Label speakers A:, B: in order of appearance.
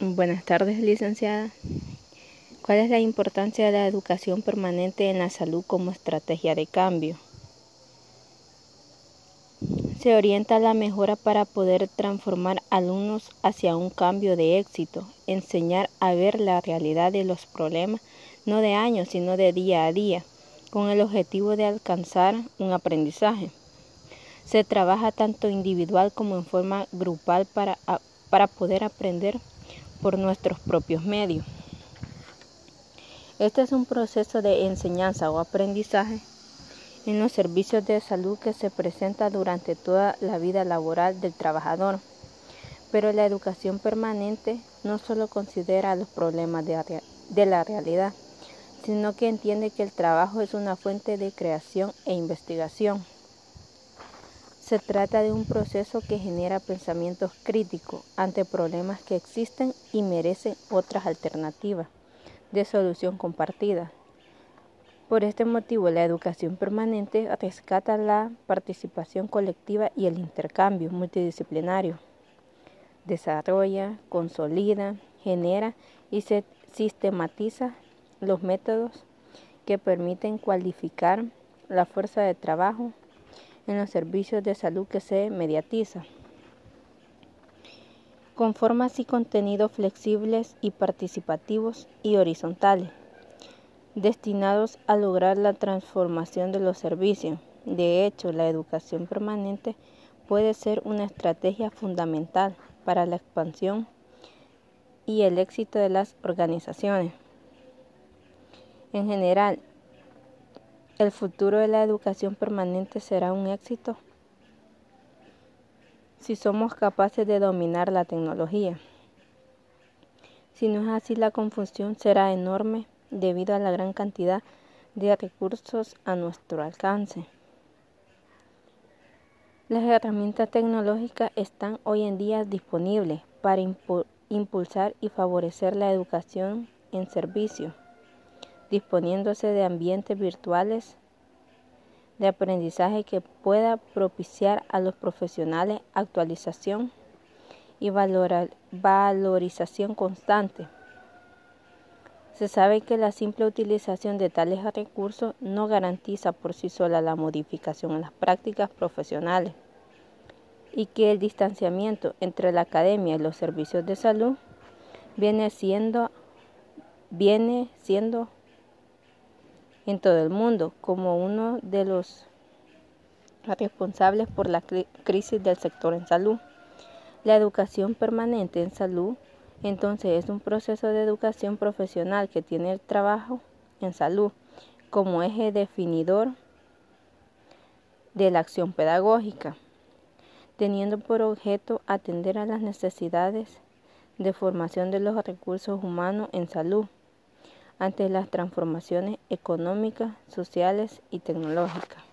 A: Buenas tardes, licenciada. ¿Cuál es la importancia de la educación permanente en la salud como estrategia de cambio? Se orienta a la mejora para poder transformar alumnos hacia un cambio de éxito, enseñar a ver la realidad de los problemas, no de años, sino de día a día, con el objetivo de alcanzar un aprendizaje. Se trabaja tanto individual como en forma grupal para, para poder aprender por nuestros propios medios. Este es un proceso de enseñanza o aprendizaje en los servicios de salud que se presenta durante toda la vida laboral del trabajador. Pero la educación permanente no solo considera los problemas de, de la realidad, sino que entiende que el trabajo es una fuente de creación e investigación. Se trata de un proceso que genera pensamientos críticos ante problemas que existen y merecen otras alternativas de solución compartida. Por este motivo, la educación permanente rescata la participación colectiva y el intercambio multidisciplinario. Desarrolla, consolida, genera y se sistematiza los métodos que permiten cualificar la fuerza de trabajo en los servicios de salud que se mediatiza. Con formas y contenidos flexibles y participativos y horizontales, destinados a lograr la transformación de los servicios. De hecho, la educación permanente puede ser una estrategia fundamental para la expansión y el éxito de las organizaciones. En general, ¿El futuro de la educación permanente será un éxito? Si somos capaces de dominar la tecnología. Si no es así, la confusión será enorme debido a la gran cantidad de recursos a nuestro alcance. Las herramientas tecnológicas están hoy en día disponibles para impulsar y favorecer la educación en servicio disponiéndose de ambientes virtuales de aprendizaje que pueda propiciar a los profesionales actualización y valorización constante. Se sabe que la simple utilización de tales recursos no garantiza por sí sola la modificación en las prácticas profesionales y que el distanciamiento entre la academia y los servicios de salud viene siendo, viene siendo en todo el mundo como uno de los responsables por la crisis del sector en salud. La educación permanente en salud entonces es un proceso de educación profesional que tiene el trabajo en salud como eje definidor de la acción pedagógica, teniendo por objeto atender a las necesidades de formación de los recursos humanos en salud ante las transformaciones económicas, sociales y tecnológicas.